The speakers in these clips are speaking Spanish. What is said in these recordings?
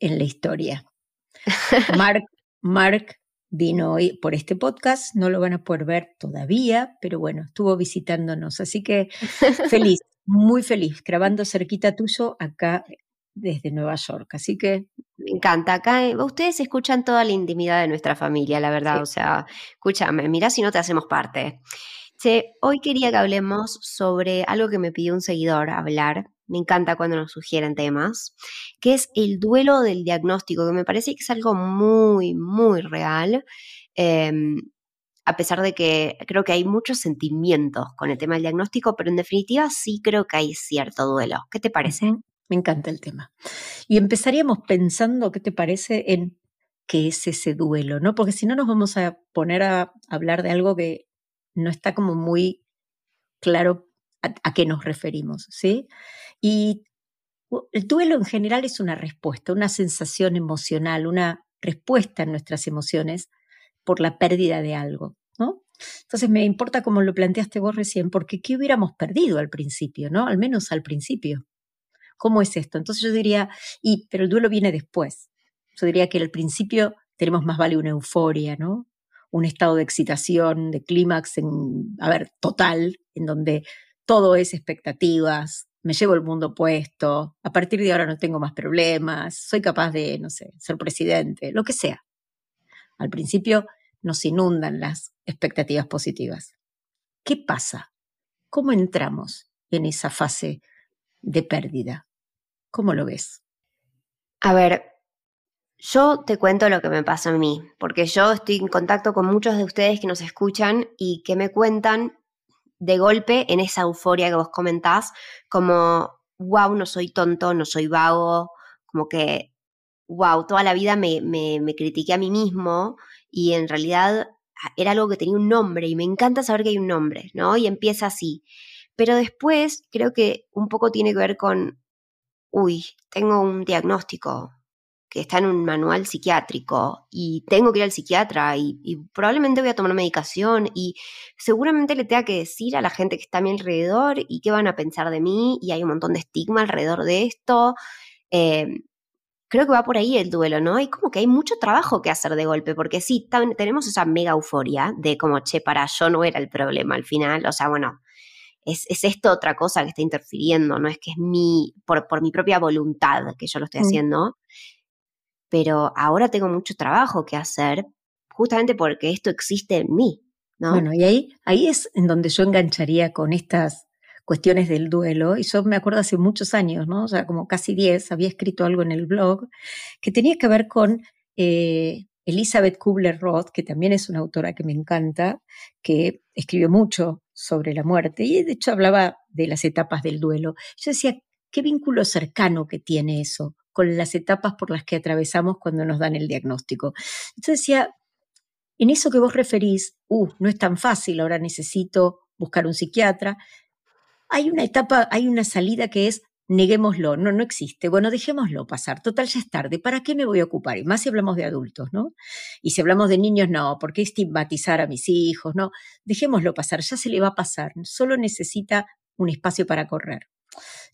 en la historia. Mark, Mark vino hoy por este podcast, no lo van a poder ver todavía, pero bueno, estuvo visitándonos, así que feliz, muy feliz, grabando cerquita tuyo acá desde Nueva York, así que... Me encanta, acá eh, ustedes escuchan toda la intimidad de nuestra familia, la verdad, o sea, escúchame, mira si no te hacemos parte. Che, hoy quería que hablemos sobre algo que me pidió un seguidor hablar, me encanta cuando nos sugieren temas, que es el duelo del diagnóstico, que me parece que es algo muy, muy real. Em, a pesar de que creo que hay muchos sentimientos con el tema del diagnóstico, pero en definitiva sí creo que hay cierto duelo. ¿Qué te parece? Me encanta el tema. Y empezaríamos pensando, ¿qué te parece? en qué es ese duelo, ¿no? Porque si no nos vamos a poner a hablar de algo que no está como muy claro a, qué nos referimos, ¿sí? Y el duelo en general es una respuesta, una sensación emocional, una respuesta en nuestras emociones por la pérdida de algo, ¿no? Entonces me importa como lo planteaste vos recién, porque ¿qué hubiéramos perdido al principio, ¿no? Al menos al principio. ¿Cómo es esto? Entonces yo diría, y, pero el duelo viene después. Yo diría que al principio tenemos más vale una euforia, ¿no? Un estado de excitación, de clímax, a ver, total, en donde todo es expectativas, me llevo el mundo puesto, a partir de ahora no tengo más problemas, soy capaz de, no sé, ser presidente, lo que sea. Al principio nos inundan las expectativas positivas. ¿Qué pasa? ¿Cómo entramos en esa fase de pérdida? ¿Cómo lo ves? A ver, yo te cuento lo que me pasa a mí, porque yo estoy en contacto con muchos de ustedes que nos escuchan y que me cuentan de golpe en esa euforia que vos comentás, como, wow, no soy tonto, no soy vago, como que, wow, toda la vida me, me, me critiqué a mí mismo y en realidad ah, era algo que tenía un nombre y me encanta saber que hay un nombre, ¿no? Y empieza así. Pero después creo que un poco tiene que ver con, uy, tengo un diagnóstico, que está en un manual psiquiátrico y tengo que ir al psiquiatra y, probablemente voy a tomar medicación y seguramente le tenga que decir a la gente que está a mi alrededor y qué van a pensar de mí y hay un montón de estigma alrededor de esto. Em, creo que va por ahí el duelo, ¿no? Y como que hay mucho trabajo que hacer de golpe, porque sí, tenemos esa mega euforia de como, che, para yo no era el problema al final, o sea, bueno, es, esto otra cosa que está interfiriendo, no es que es mi, por, por mi propia voluntad que yo lo estoy mm. Pero ahora tengo mucho trabajo que hacer justamente porque esto existe en mí. ¿no? Bueno, y ahí, ahí es en donde yo engancharía con estas cuestiones del duelo. Y yo me acuerdo hace muchos años, ¿no? O sea, como casi 10, había escrito algo en el blog que tenía que ver con eh, Elizabeth Kubler-Ross, que también es una autora que me encanta, que escribió mucho sobre la muerte y de hecho hablaba de las etapas del duelo. Yo decía, qué vínculo cercano que tiene eso con las etapas por las que atravesamos cuando nos dan el diagnóstico. Entonces decía, en eso que vos referís, uh, no es tan fácil, ahora necesito buscar un psiquiatra. Hay una etapa, hay una salida que es neguémoslo, no, no existe. Bueno, dejémoslo pasar. Total, ya es tarde. ¿Para qué me voy a ocupar? Y más si hablamos de adultos, ¿no? Y si hablamos de niños, no. ¿Por qué estigmatizar a mis hijos? No. Dejémoslo pasar. Ya se le va a pasar. Solo necesita un espacio para correr.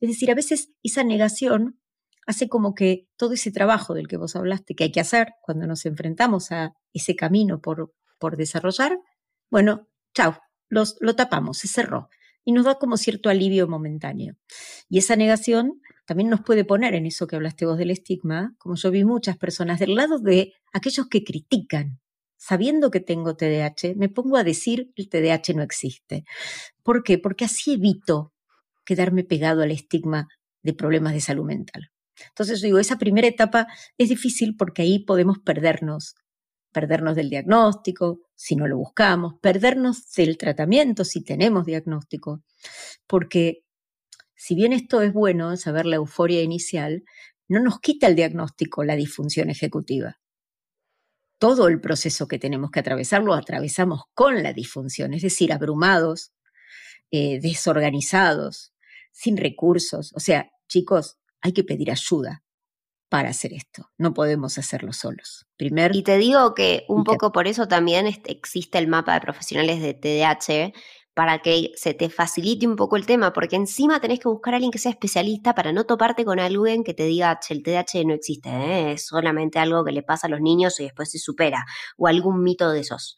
Es decir, a veces esa negación hace como que todo ese trabajo del que vos hablaste, que hay que hacer cuando nos enfrentamos a ese camino por, por desarrollar, bueno, chao, los, lo tapamos, se cerró. Y nos da como cierto alivio momentáneo. Y esa negación también nos puede poner en eso que hablaste vos del estigma, como yo vi muchas personas del lado de aquellos que critican. Sabiendo que tengo TDAH, me pongo a decir el TDAH no existe. ¿Por qué? Porque así evito quedarme pegado al estigma de problemas de salud mental. Entonces digo, esa primera etapa es difícil porque ahí podemos perdernos, perdernos del diagnóstico, si no lo buscamos, perdernos del tratamiento si tenemos diagnóstico, porque si bien esto es bueno, saber la euforia inicial, no nos quita el diagnóstico la disfunción ejecutiva. Todo el proceso que tenemos que atravesar lo atravesamos con la disfunción, es decir, abrumados, eh, desorganizados, sin recursos. O sea, chicos, hay que pedir ayuda para hacer esto. No podemos hacerlo solos. Primer, y te digo que un poco por eso también existe el mapa de profesionales de TDAH, para que se te facilite un poco el tema, porque encima tenés que buscar a alguien que sea especialista para no toparte con alguien que te diga, el TDAH no existe, ¿eh? es solamente algo que le pasa a los niños y después se supera, o algún mito de esos.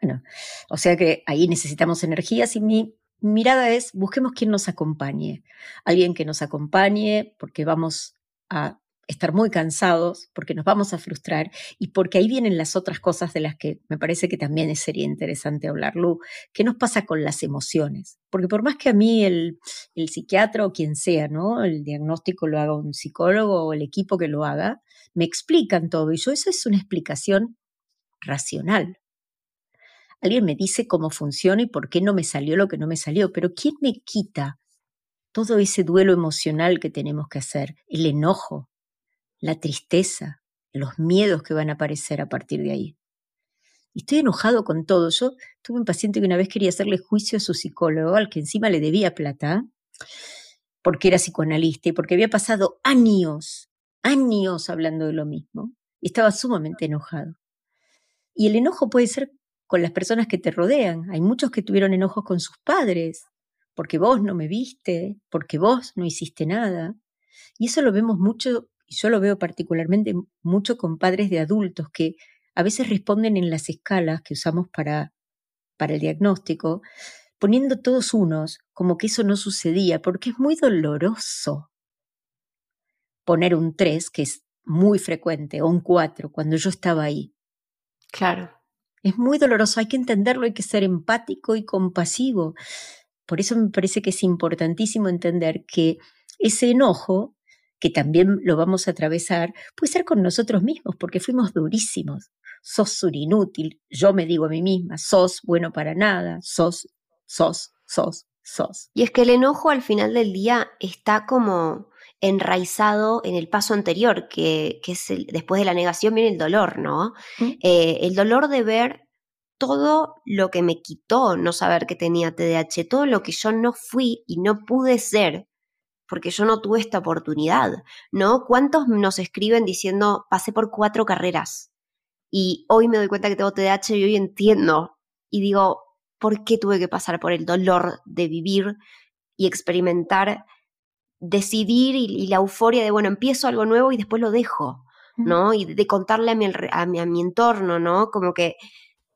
Bueno, o sea que ahí necesitamos energías y mi mirada es, busquemos quien nos acompañe, alguien que nos acompañe porque vamos a estar muy cansados, porque nos vamos a frustrar y porque ahí vienen las otras cosas de las que me parece que también sería interesante hablar, Lu. ¿Qué nos pasa con las emociones? Porque por más que a mí el, psiquiatra o quien sea, ¿no? El diagnóstico lo haga un psicólogo o el equipo que lo haga, me explican todo y yo eso es una explicación racional. Alguien me dice cómo funciona y por qué no me salió lo que no me salió, pero ¿quién me quita todo ese duelo emocional que tenemos que hacer? El enojo, la tristeza, los miedos que van a aparecer a partir de ahí. Estoy enojado con todo. Yo tuve un paciente que una vez quería hacerle juicio a su psicólogo, al que encima le debía plata, porque era psicoanalista y porque había pasado años, años hablando de lo mismo. Y estaba sumamente enojado. Y el enojo puede ser con las personas que te rodean. Hay muchos que tuvieron enojos con sus padres, porque vos no me viste, porque vos no hiciste nada. Y eso lo vemos mucho y yo lo veo particularmente mucho con padres de adultos que a veces responden en las escalas que usamos para, para el diagnóstico, poniendo todos unos como que eso no sucedía, porque es muy doloroso poner un 3, que es muy frecuente, o un 4, cuando yo estaba ahí. Claro. Es muy doloroso, hay que entenderlo, hay que ser empático y compasivo. Por eso me parece que es importantísimo entender que ese enojo que también lo vamos a atravesar, puede ser con nosotros mismos, porque fuimos durísimos. Sos un inútil, yo me digo a mí misma, sos bueno para nada, sos, sos, sos, sos. Y es que el enojo al final del día está como enraizado en el paso anterior, que, es después de la negación viene el dolor, ¿no? ¿Mm? Eh, el dolor de ver todo lo que me quitó no saber que tenía TDAH, todo lo que yo no fui y no pude ser porque yo no tuve esta oportunidad, ¿no? ¿Cuántos nos escriben diciendo, pasé por cuatro carreras y hoy me doy cuenta que tengo TDAH y hoy entiendo y digo, ¿por qué tuve que pasar por el dolor de vivir y experimentar, decidir y, la euforia de, bueno, empiezo algo nuevo y después lo dejo, ¿no? Y de contarle a mi, a mi, a mi entorno, ¿no? Como que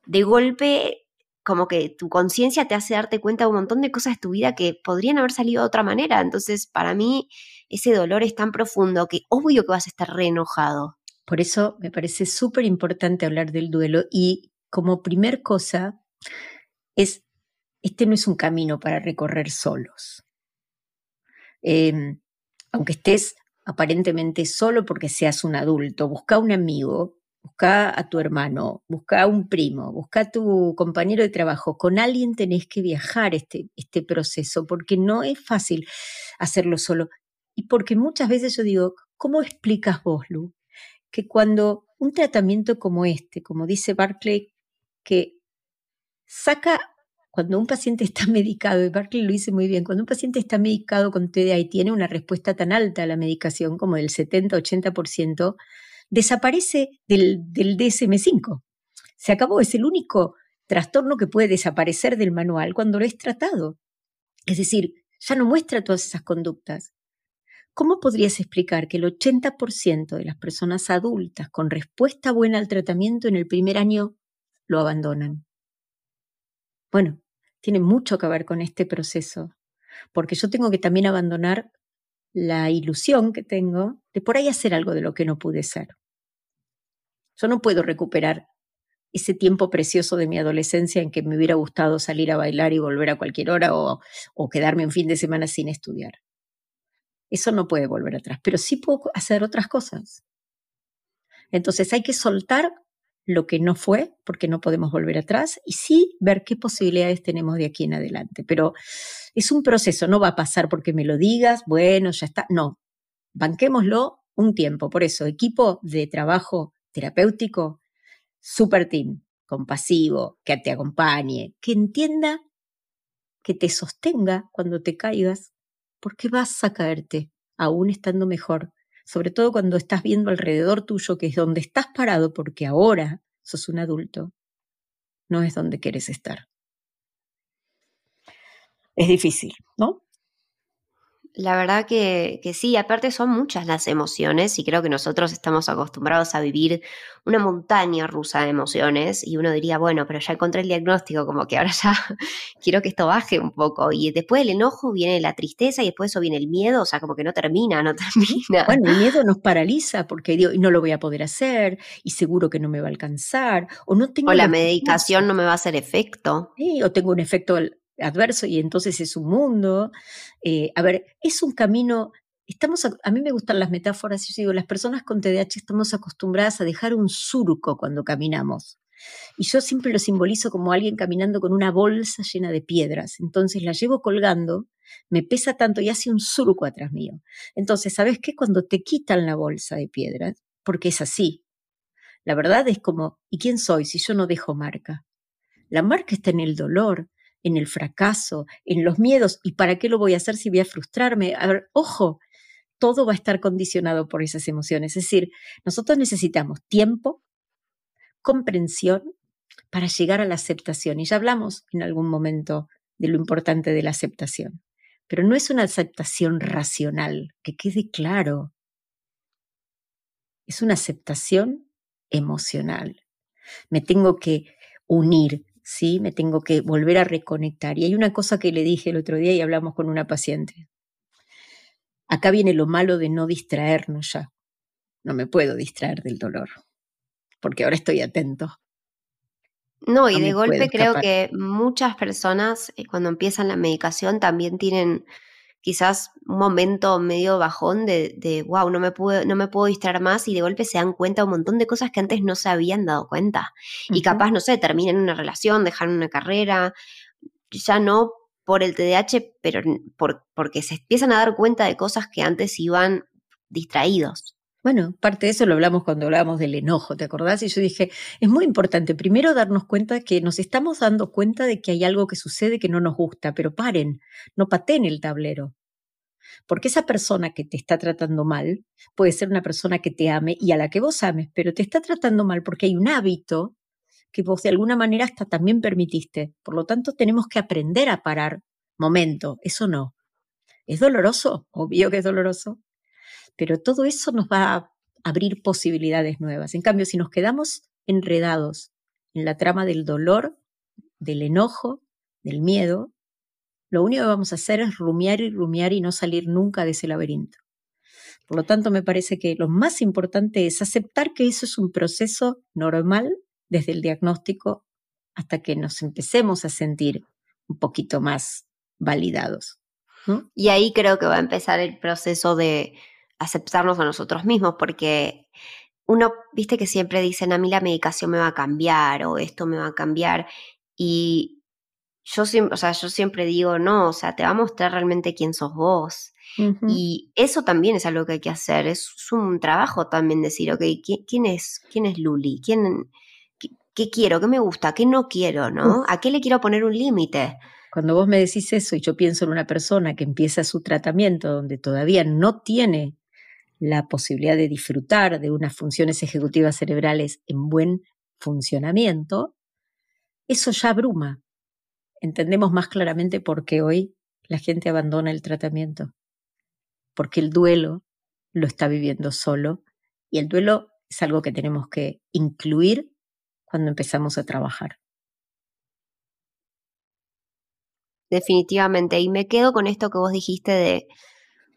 de golpe como que tu conciencia te hace darte cuenta de un montón de cosas de tu vida que podrían haber salido de otra manera. Entonces, para mí, ese dolor es tan profundo que obvio que vas a estar re enojado. Por eso me parece súper importante hablar del duelo y como primer cosa es, este no es un camino para recorrer solos. Em, aunque estés aparentemente solo porque seas un adulto, busca un amigo busca a tu hermano, busca a un primo, busca a tu compañero de trabajo. Con alguien tenés que viajar este, este proceso porque no es fácil hacerlo solo. Y porque muchas veces yo digo, ¿cómo explicas vos, Lu? Que cuando un tratamiento como este, como dice Barclay, que saca, cuando un paciente está medicado, y Barclay lo dice muy bien, cuando un paciente está medicado con TDA y tiene una respuesta tan alta a la medicación como del 70-80%, desaparece del, DSM5. Se acabó, es el único trastorno que puede desaparecer del manual cuando lo es tratado. Es decir, ya no muestra todas esas conductas. ¿Cómo podrías explicar que el 80% de las personas adultas con respuesta buena al tratamiento en el primer año lo abandonan? Bueno, tiene mucho que ver con este proceso, porque yo tengo que también abandonar la ilusión que tengo de por ahí hacer algo de lo que no pude ser. Yo no puedo recuperar ese tiempo precioso de mi adolescencia en que me hubiera gustado salir a bailar y volver a cualquier hora o, quedarme un fin de semana sin estudiar. Eso no puede volver atrás, pero sí puedo hacer otras cosas. Entonces hay que soltar lo que no fue, porque no podemos volver atrás, y sí ver qué posibilidades tenemos de aquí en adelante. Pero es un proceso, no va a pasar porque me lo digas, bueno, ya está. No, banquémoslo un tiempo. Por eso, equipo de trabajo terapéutico, super team, compasivo, que te acompañe, que entienda, que te sostenga cuando te caigas, porque vas a caerte, aún estando mejor. Sobre todo cuando estás viendo alrededor tuyo, que es donde estás parado, porque ahora sos un adulto, no es donde quieres estar. Es difícil, ¿no? La verdad que, que, sí, aparte son muchas las emociones y creo que nosotros estamos acostumbrados a vivir una montaña rusa de emociones y uno diría, bueno, pero ya encontré el diagnóstico, como que ahora ya quiero que esto baje un poco. Y después del enojo viene la tristeza y después eso viene el miedo, o sea, como que no termina, no termina. Bueno, el miedo nos paraliza porque digo, no lo voy a poder hacer y seguro que no me va a alcanzar o no tengo... O la medicación no me va a hacer efecto. Sí, o tengo un efecto adverso y entonces es un mundo. Eh, a ver, es un camino, estamos, a, mí me gustan las metáforas, yo digo, las personas con TDAH estamos acostumbradas a dejar un surco cuando caminamos. Y yo siempre lo simbolizo como alguien caminando con una bolsa llena de piedras. Entonces la llevo colgando, me pesa tanto y hace un surco atrás mío. Entonces, ¿sabes qué? Cuando te quitan la bolsa de piedras, porque es así, la verdad es como, ¿y quién soy si yo no dejo marca? La marca está en el dolor, en el fracaso, en los miedos. ¿Y para qué lo voy a hacer si voy a frustrarme? A ver, ojo, todo va a estar condicionado por esas emociones. Es decir, nosotros necesitamos tiempo, comprensión para llegar a la aceptación. Y ya hablamos en algún momento de lo importante de la aceptación. Pero no es una aceptación racional, que quede claro. Es una aceptación emocional. Me tengo que unir, ¿sí? Me tengo que volver a reconectar. Y hay una cosa que le dije el otro día y hablamos con una paciente. Acá viene lo malo de no distraernos ya. No me puedo distraer del dolor, porque ahora estoy atento. No, y de golpe creo que muchas personas eh, cuando empiezan la medicación también tienen quizás un momento medio bajón de, de wow, no me, puedo, no me puedo distraer más y de golpe se dan cuenta de un montón de cosas que antes no se habían dado cuenta. Y capaz, no sé, terminan una relación, dejan una carrera, ya no por el TDAH, pero por, porque se empiezan a dar cuenta de cosas que antes iban distraídos. Bueno, parte de eso lo hablamos cuando hablábamos del enojo, ¿te acordás? Y yo dije, es muy importante primero darnos cuenta que nos estamos dando cuenta de que hay algo que sucede que no nos gusta, pero paren, no pateen el tablero. Porque esa persona que te está tratando mal puede ser una persona que te ame y a la que vos ames, pero te está tratando mal porque hay un hábito que vos de alguna manera hasta también permitiste. Por lo tanto, tenemos que aprender a parar. Momento, eso no. ¿Es doloroso? Obvio que es doloroso pero todo eso nos va a abrir posibilidades nuevas. En cambio, si nos quedamos enredados en la trama del dolor, del enojo, del miedo, lo único que vamos a hacer es rumiar y rumiar y no salir nunca de ese laberinto. Por lo tanto, me parece que lo más importante es aceptar que eso es un proceso normal desde el diagnóstico hasta que nos empecemos a sentir un poquito más validados. Y ahí creo que va a empezar el proceso de aceptarnos a nosotros mismos, porque uno, viste que siempre dicen, a mí la medicación me va a cambiar o esto me va a cambiar. Y yo siempre, o sea, yo siempre digo, no, o sea, te va a mostrar realmente quién sos vos. Y eso también es algo que hay que hacer. Es, un trabajo también decir, ok, ¿quién, es, quién es Luli? ¿Quién, qué, quiero? ¿Qué me gusta? ¿Qué no quiero? ¿no? ¿A qué le quiero poner un límite? Cuando vos me decís eso y yo pienso en una persona que empieza su tratamiento donde todavía no tiene la posibilidad de disfrutar de unas funciones ejecutivas cerebrales en buen funcionamiento, eso ya abruma. Entendemos más claramente por qué hoy la gente abandona el tratamiento, porque el duelo lo está viviendo solo y el duelo es algo que tenemos que incluir cuando empezamos a trabajar. Definitivamente, y me quedo con esto que vos dijiste de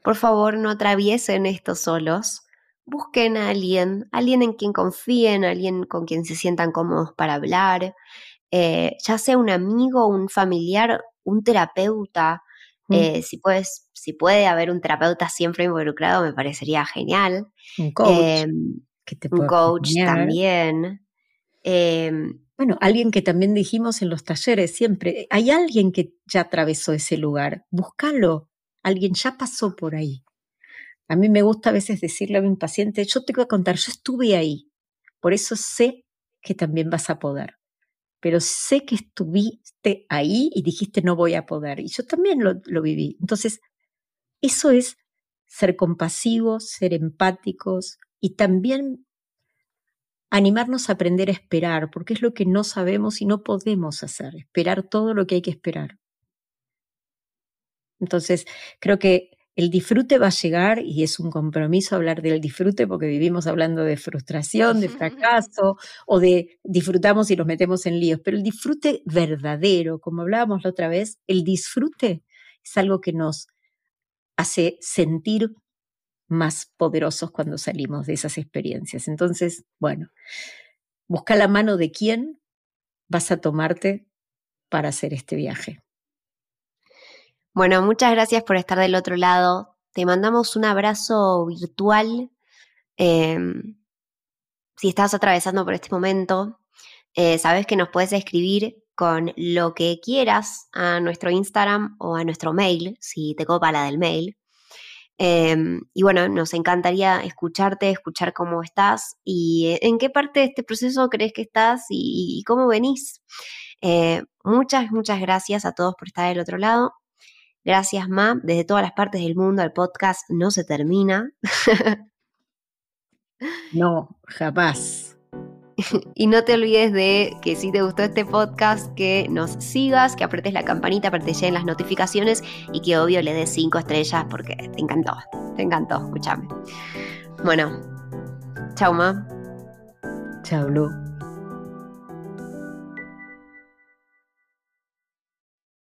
por favor, no atraviesen esto solos. Busquen a alguien, alguien en quien confíen, alguien con quien se sientan cómodos para hablar, eh, ya sea un amigo, un familiar, un terapeuta. Mm. Eh, si, puedes, si puede haber un terapeuta siempre involucrado, me parecería genial. Un coach. Em, un coach también. Em, bueno, alguien que también dijimos en los talleres siempre, hay alguien que ya atravesó ese lugar, búscalo, alguien ya pasó por ahí. A mí me gusta a veces decirle a mi paciente, yo te voy a contar, yo estuve ahí, por eso sé que también vas a poder. Pero sé que estuviste ahí y dijiste no voy a poder. Y yo también lo, lo viví. Entonces, eso es ser compasivos, ser empáticos y también animarnos a aprender a esperar, porque es lo que no sabemos y no podemos hacer, esperar todo lo que hay que esperar. Entonces, creo que el disfrute va a llegar y es un compromiso hablar del disfrute porque vivimos hablando de frustración, de fracaso o de disfrutamos y nos metemos en líos, pero el disfrute verdadero, como hablábamos la otra vez, el disfrute es algo que nos hace sentir más poderosos cuando salimos de esas experiencias. Entonces, bueno, busca la mano de quién vas a tomarte para hacer este viaje. Bueno, muchas gracias por estar del otro lado. Te mandamos un abrazo virtual. Em, si estás atravesando por este momento, eh, sabes que nos puedes escribir con lo que quieras a nuestro Instagram o a nuestro mail, si te copa la del mail. Em, y bueno, nos encantaría escucharte, escuchar cómo estás y eh, en qué parte de este proceso crees que estás y, cómo venís. Eh, muchas, muchas gracias a todos por estar del otro lado. Gracias, Ma. Desde todas las partes del mundo, el podcast no se termina. no, jamás. y no te olvides de que si te gustó este podcast, que nos sigas, que apretes la campanita para que te lleguen las notificaciones y que obvio le des cinco estrellas porque te encantó. Te encantó, escúchame. Bueno, chao, Ma. Chao, Lu.